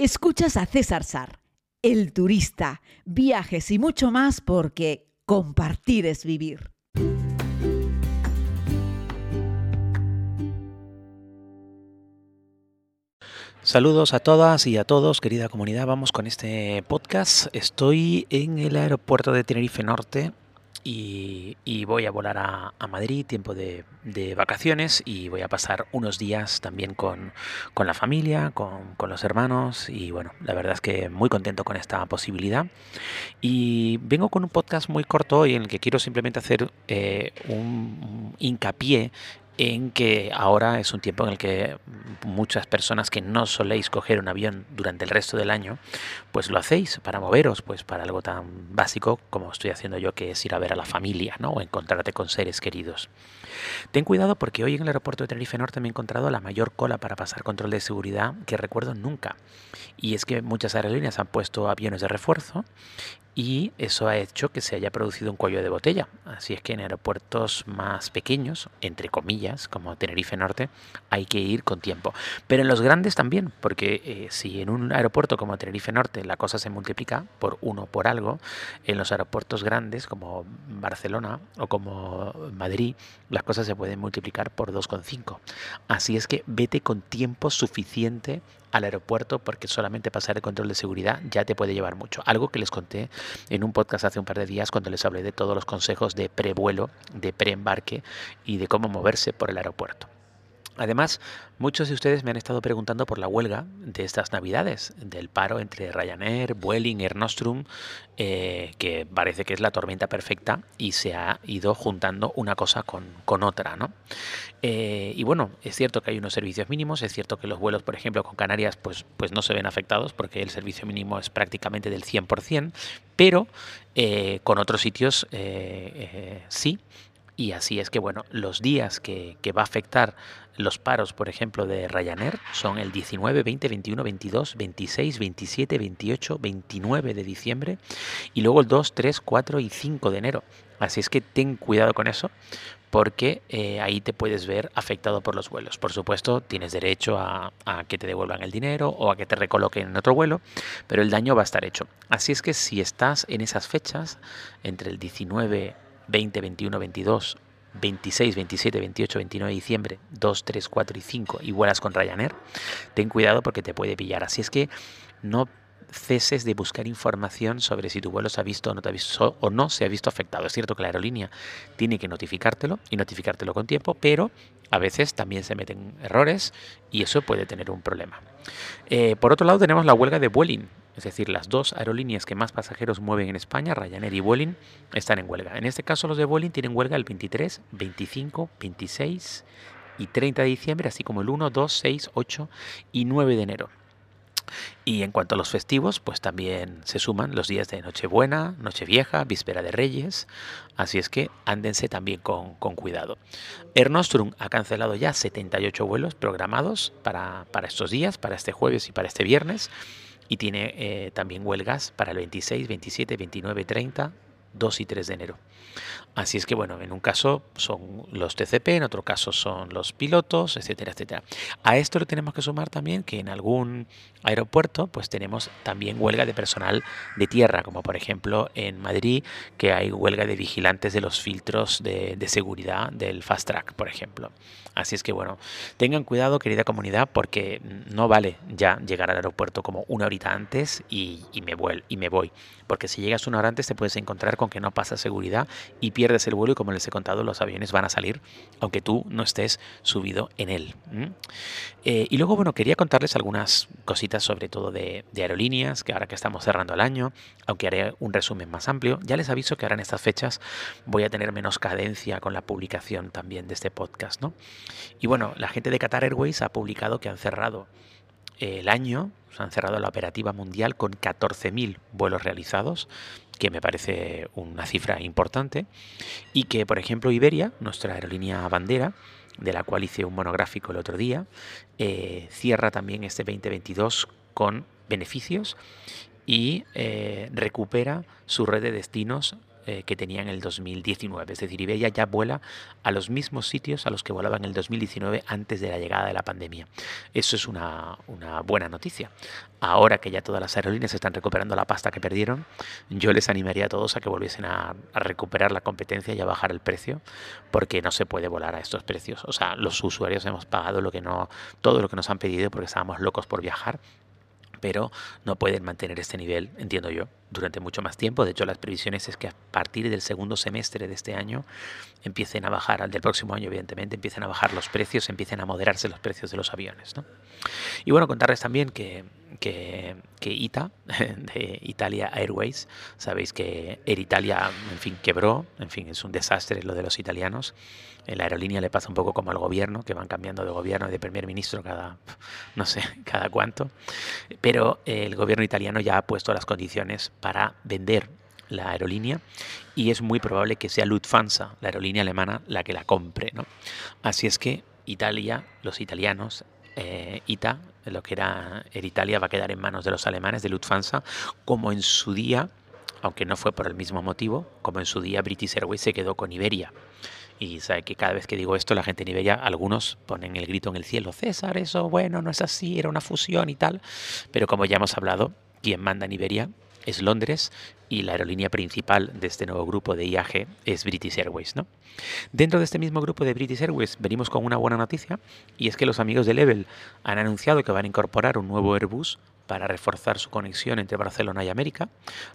Escuchas a César Sar, el turista, viajes y mucho más porque compartir es vivir. Saludos a todas y a todos, querida comunidad. Vamos con este podcast. Estoy en el aeropuerto de Tenerife Norte y, voy a volar a, Madrid, tiempo de, vacaciones, y voy a pasar unos días también con, la familia, con, los hermanos, y bueno, la verdad es que muy contento con esta posibilidad. Y vengo con un podcast muy corto hoy en el que quiero simplemente hacer eh, un hincapié en que ahora es un tiempo en el que muchas personas que no soléis coger un avión durante el resto del año, pues lo hacéis para moveros, pues para algo tan básico como estoy haciendo yo, que es ir a ver a la familia, ¿no? O encontrarte con seres queridos. Ten cuidado porque hoy en el aeropuerto de Tenerife Norte me he encontrado la mayor cola para pasar control de seguridad que recuerdo nunca. Y es que muchas aerolíneas han puesto aviones de refuerzo y eso ha hecho que se haya producido un cuello de botella. Así es que en aeropuertos más pequeños, entre comillas, como Tenerife Norte, hay que ir con tiempo. Pero en los grandes también, porque eh, si en un aeropuerto como Tenerife Norte la cosa se multiplica por uno por algo, en los aeropuertos grandes como Barcelona o como Madrid, las cosas se pueden multiplicar por 2,5. Así es que vete con tiempo suficiente al aeropuerto porque solamente pasar el control de seguridad ya te puede llevar mucho. Algo que les conté en un podcast hace un par de días cuando les hablé de todos los consejos de prevuelo, de preembarque y de cómo moverse por el aeropuerto. Además, muchos de ustedes me han estado preguntando por la huelga de estas navidades, del paro entre Ryanair, Vueling, Air Nostrum, eh, que parece que es la tormenta perfecta y se ha ido juntando una cosa con, otra. ¿no? Eh, y bueno, es cierto que hay unos servicios mínimos, es cierto que los vuelos, por ejemplo, con Canarias, pues, pues no se ven afectados porque el servicio mínimo es prácticamente del 100%, pero eh, con otros sitios sí. Y así es que, bueno, los días que, que va a afectar los paros, por ejemplo, de Ryanair son el 19, 20, 21, 22, 26, 27, 28, 29 de diciembre y luego el 2, 3, 4 y 5 de enero. Así es que ten cuidado con eso porque eh, ahí te puedes ver afectado por los vuelos. Por supuesto, tienes derecho a, a, que te devuelvan el dinero o a que te recoloquen en otro vuelo, pero el daño va a estar hecho. Así es que si estás en esas fechas, entre el 19, 20, 21, 22 26, 27, 28, 29 de diciembre, 2, 3, 4 y 5 y vuelas con Ryanair, ten cuidado porque te puede pillar. Así es que no ceses de buscar información sobre si tu vuelo se ha visto o no, te ha visto, o no se ha visto afectado. Es cierto que la aerolínea tiene que notificártelo y notificártelo con tiempo, pero a veces también se meten errores y eso puede tener un problema. Eh, por otro lado tenemos la huelga de Vueling es decir, las dos aerolíneas que más pasajeros mueven en España, Ryanair y Vueling, están en huelga. En este caso los de Vueling tienen huelga el 23, 25, 26 y 30 de diciembre, así como el 1, 2, 6, 8 y 9 de enero. Y en cuanto a los festivos, pues también se suman los días de Nochebuena, Nochevieja, Víspera de Reyes. Así es que ándense también con, cuidado. Air Nostrum ha cancelado ya 78 vuelos programados para, para estos días, para este jueves y para este viernes y tiene eh, también huelgas para el 26, 27, 29, 30, 2 y 3 de enero. Así es que bueno, en un caso son los TCP, en otro caso son los pilotos, etcétera, etcétera. A esto le tenemos que sumar también que en algún aeropuerto pues tenemos también huelga de personal de tierra, como por ejemplo en Madrid que hay huelga de vigilantes de los filtros de, seguridad del Fast Track, por ejemplo. Así es que bueno, tengan cuidado querida comunidad porque no vale ya llegar al aeropuerto como una horita antes y, me, y me voy. Porque si llegas una hora antes te puedes encontrar con que no pasa seguridad y pierdes el vuelo y como les he contado, los aviones van a salir aunque tú no estés subido en él. Eh, y luego, bueno, quería contarles algunas cositas sobre todo de, aerolíneas, que ahora que estamos cerrando el año, aunque haré un resumen más amplio, ya les aviso que ahora en estas fechas voy a tener menos cadencia con la publicación también de este podcast, ¿no? Y bueno, la gente de Qatar Airways ha publicado que han cerrado el año, han cerrado la operativa mundial con 14.000 vuelos realizados, que me parece una cifra importante, y que, por ejemplo, Iberia, nuestra aerolínea bandera, de la cual hice un monográfico el otro día, eh, cierra también este 2022 con beneficios y eh, recupera su red de destinos eh, que tenía en el 2019. Es decir, Iberia ya vuela a los mismos sitios a los que volaba en el 2019 antes de la llegada de la pandemia. Eso es una, buena noticia. Ahora que ya todas las aerolíneas están recuperando la pasta que perdieron, yo les animaría a todos a que volviesen a, a recuperar la competencia y a bajar el precio, porque no se puede volar a estos precios. O sea, los usuarios hemos pagado lo que no, todo lo que nos han pedido porque estábamos locos por viajar pero no pueden mantener este nivel, entiendo yo, durante mucho más tiempo. De hecho, las previsiones es que a partir del segundo semestre de este año empiecen a bajar, al del próximo año, evidentemente, empiecen a bajar los precios, empiecen a moderarse los precios de los aviones. ¿no? Y bueno, contarles también que, que, ITA, de Italia Airways, sabéis que Air Italia, en fin, quebró, en fin, es un desastre lo de los italianos. En la aerolínea le pasa un poco como al gobierno, que van cambiando de gobierno y de primer ministro cada, no sé, cada cuánto. Pero el gobierno italiano ya ha puesto las condiciones para vender la aerolínea y es muy probable que sea Lufthansa, la aerolínea alemana, la que la compre. ¿no? Así es que Italia, los italianos, eh, ITA, lo que era Italia, va a quedar en manos de los alemanes de Lufthansa, como en su día, aunque no fue por el mismo motivo, como en su día British Airways se quedó con Iberia. Y sabe que cada vez que digo esto, la gente en Iberia, algunos ponen el grito en el cielo, César, eso bueno, no es así, era una fusión y tal. Pero como ya hemos hablado, quien manda en Iberia es Londres y la aerolínea principal de este nuevo grupo de IAG es British Airways. ¿no? Dentro de este mismo grupo de British Airways venimos con una buena noticia y es que los amigos de Level han anunciado que van a incorporar un nuevo Airbus para reforzar su conexión entre Barcelona y América.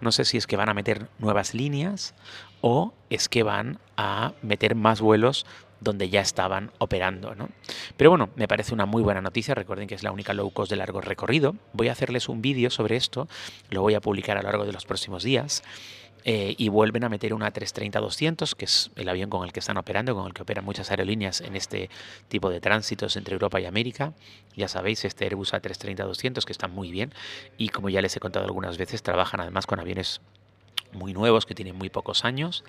No sé si es que van a meter nuevas líneas o es que van a meter más vuelos donde ya estaban operando. ¿no? Pero bueno, me parece una muy buena noticia. Recuerden que es la única low cost de largo recorrido. Voy a hacerles un vídeo sobre esto, lo voy a publicar a lo largo de los próximos días. Eh, y vuelven a meter una 330-200, que es el avión con el que están operando, con el que operan muchas aerolíneas en este tipo de tránsitos entre Europa y América. Ya sabéis, este Airbus A330-200 que está muy bien y como ya les he contado algunas veces, trabajan además con aviones muy nuevos que tienen muy pocos años.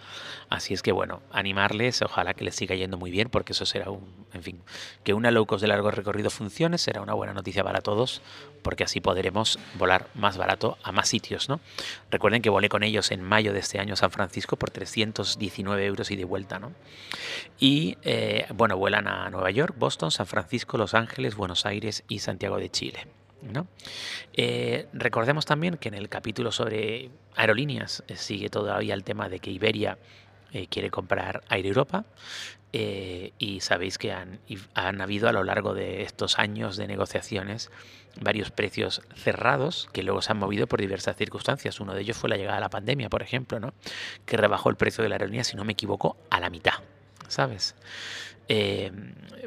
Así es que bueno, animarles, ojalá que les siga yendo muy bien, porque eso será un, en fin, que una low cost de largo recorrido funcione, será una buena noticia para todos, porque así podremos volar más barato a más sitios, ¿no? Recuerden que volé con ellos en mayo de este año a San Francisco por 319 euros y de vuelta, ¿no? Y eh, bueno, vuelan a Nueva York, Boston, San Francisco, Los Ángeles, Buenos Aires y Santiago de Chile. ¿No? Eh, recordemos también que en el capítulo sobre aerolíneas eh, sigue todavía el tema de que Iberia eh, quiere comprar Air Europa y sabéis que han, han, habido a lo largo de estos años de negociaciones varios precios cerrados que luego se han movido por diversas circunstancias. Uno de ellos fue la llegada de la pandemia, por ejemplo, ¿no? que rebajó el precio de la aerolínea, si no me equivoco, a la mitad. ¿Sabes?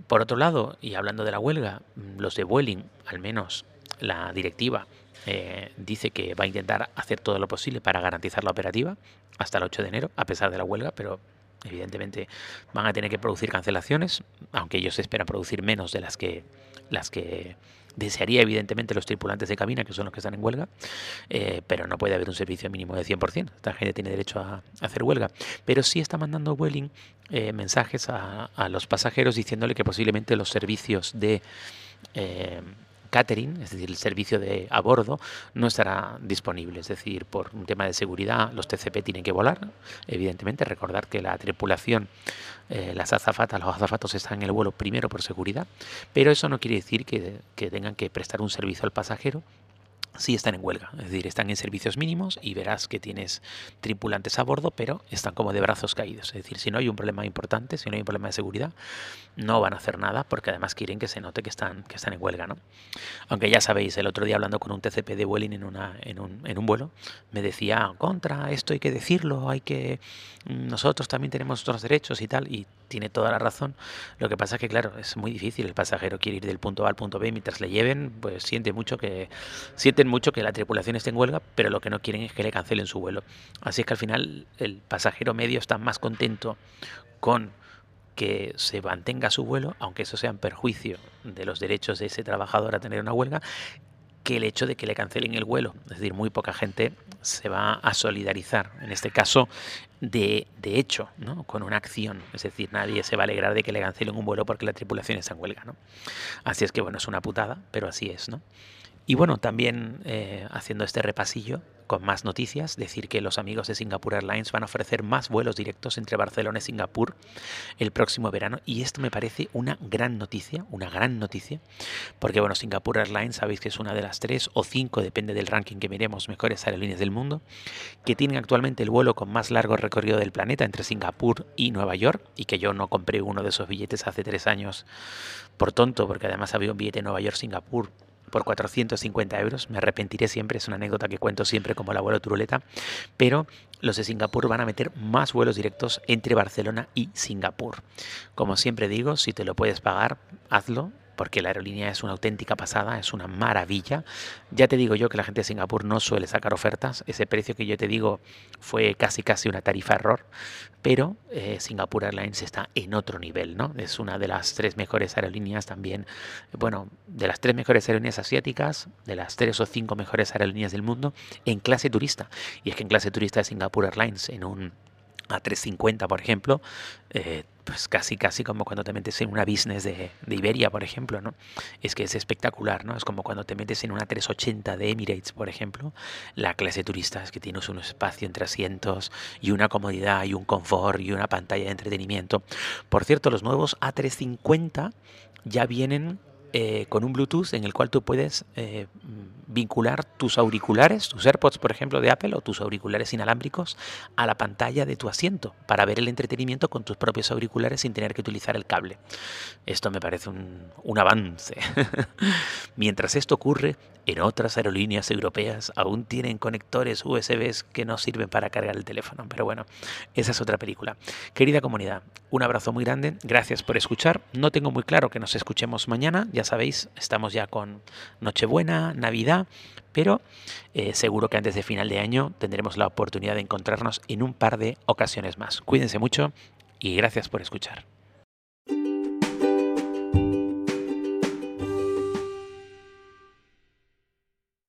por otro lado, y hablando de la huelga, los de Vueling, al menos la directiva eh, dice que va a intentar hacer todo lo posible para garantizar la operativa hasta el 8 de enero, a pesar de la huelga, pero evidentemente van a tener que producir cancelaciones, aunque ellos esperan producir menos de las que las que desearía evidentemente los tripulantes de cabina, que son los que están en huelga, eh, pero no puede haber un servicio mínimo de 100%. Esta gente tiene derecho a, hacer huelga. Pero sí está mandando Vueling eh, mensajes a, a, los pasajeros diciéndole que posiblemente los servicios de catering, es decir, el servicio de a bordo, no estará disponible. Es decir, por un tema de seguridad, los TCP tienen que volar. Evidentemente, recordar que la tripulación, eh, las azafatas, los azafatos están en el vuelo primero por seguridad, pero eso no quiere decir que, que tengan que prestar un servicio al pasajero sí están en huelga, es decir, están en servicios mínimos y verás que tienes tripulantes a bordo, pero están como de brazos caídos. Es decir, si no hay un problema importante, si no hay un problema de seguridad, no van a hacer nada porque además quieren que se note que están, que están en huelga. ¿no? Aunque ya sabéis, el otro día hablando con un TCP de Vueling en, una, en, un, en un vuelo, me decía, contra, esto hay que decirlo, hay que... Mm, nosotros también tenemos otros derechos y tal, y tiene toda la razón. Lo que pasa es que, claro, es muy difícil. El pasajero quiere ir del punto A al punto B mientras le lleven, pues siente mucho que sienten mucho que la tripulación esté en huelga, pero lo que no quieren es que le cancelen su vuelo. Así es que al final el pasajero medio está más contento con que se mantenga su vuelo, aunque eso sea en perjuicio de los derechos de ese trabajador a tener una huelga, que el hecho de que le cancelen el vuelo. Es decir, muy poca gente se va a solidarizar, en este caso, de, de hecho, ¿no? con una acción. Es decir, nadie se va a alegrar de que le cancelen un vuelo porque la tripulación está en huelga. ¿no? Así es que, bueno, es una putada, pero así es. ¿no? Y bueno, también eh, haciendo este repasillo con más noticias, decir que los amigos de Singapore Airlines van a ofrecer más vuelos directos entre Barcelona y Singapur el próximo verano. Y esto me parece una gran noticia, una gran noticia, porque bueno, Singapore Airlines sabéis que es una de las tres o cinco, depende del ranking que miremos, mejores aerolíneas del mundo, que tienen actualmente el vuelo con más largo recorrido del planeta entre Singapur y Nueva York y que yo no compré uno de esos billetes hace tres años por tonto, porque además había un billete Nueva York-Singapur por 450 euros. Me arrepentiré siempre, es una anécdota que cuento siempre como el abuelo Turuleta. Pero los de Singapur van a meter más vuelos directos entre Barcelona y Singapur. Como siempre digo, si te lo puedes pagar, hazlo porque la aerolínea es una auténtica pasada, es una maravilla. Ya te digo yo que la gente de Singapur no suele sacar ofertas, ese precio que yo te digo fue casi casi una tarifa error, pero eh, Singapore Airlines está en otro nivel, ¿no? Es una de las tres mejores aerolíneas también, bueno, de las tres mejores aerolíneas asiáticas, de las tres o cinco mejores aerolíneas del mundo en clase turista. Y es que en clase turista de Singapore Airlines, en un a350, por ejemplo, eh, pues casi casi como cuando te metes en una business de, Iberia, por ejemplo, ¿no? Es que es espectacular, ¿no? Es como cuando te metes en una 380 de Emirates, por ejemplo, la clase turista es que tienes un espacio entre asientos y una comodidad y un confort y una pantalla de entretenimiento. Por cierto, los nuevos A350 ya vienen eh, con un Bluetooth en el cual tú puedes eh, vincular tus auriculares, tus AirPods, por ejemplo, de Apple o tus auriculares inalámbricos a la pantalla de tu asiento para ver el entretenimiento con tus propios auriculares sin tener que utilizar el cable. Esto me parece un, un avance. Mientras esto ocurre, en otras aerolíneas europeas aún tienen conectores USB que no sirven para cargar el teléfono. Pero bueno, esa es otra película. Querida comunidad, un abrazo muy grande. Gracias por escuchar. No tengo muy claro que nos escuchemos mañana. Ya sabéis, estamos ya con Nochebuena, Navidad. Pero eh, seguro que antes de final de año tendremos la oportunidad de encontrarnos en un par de ocasiones más. Cuídense mucho y gracias por escuchar.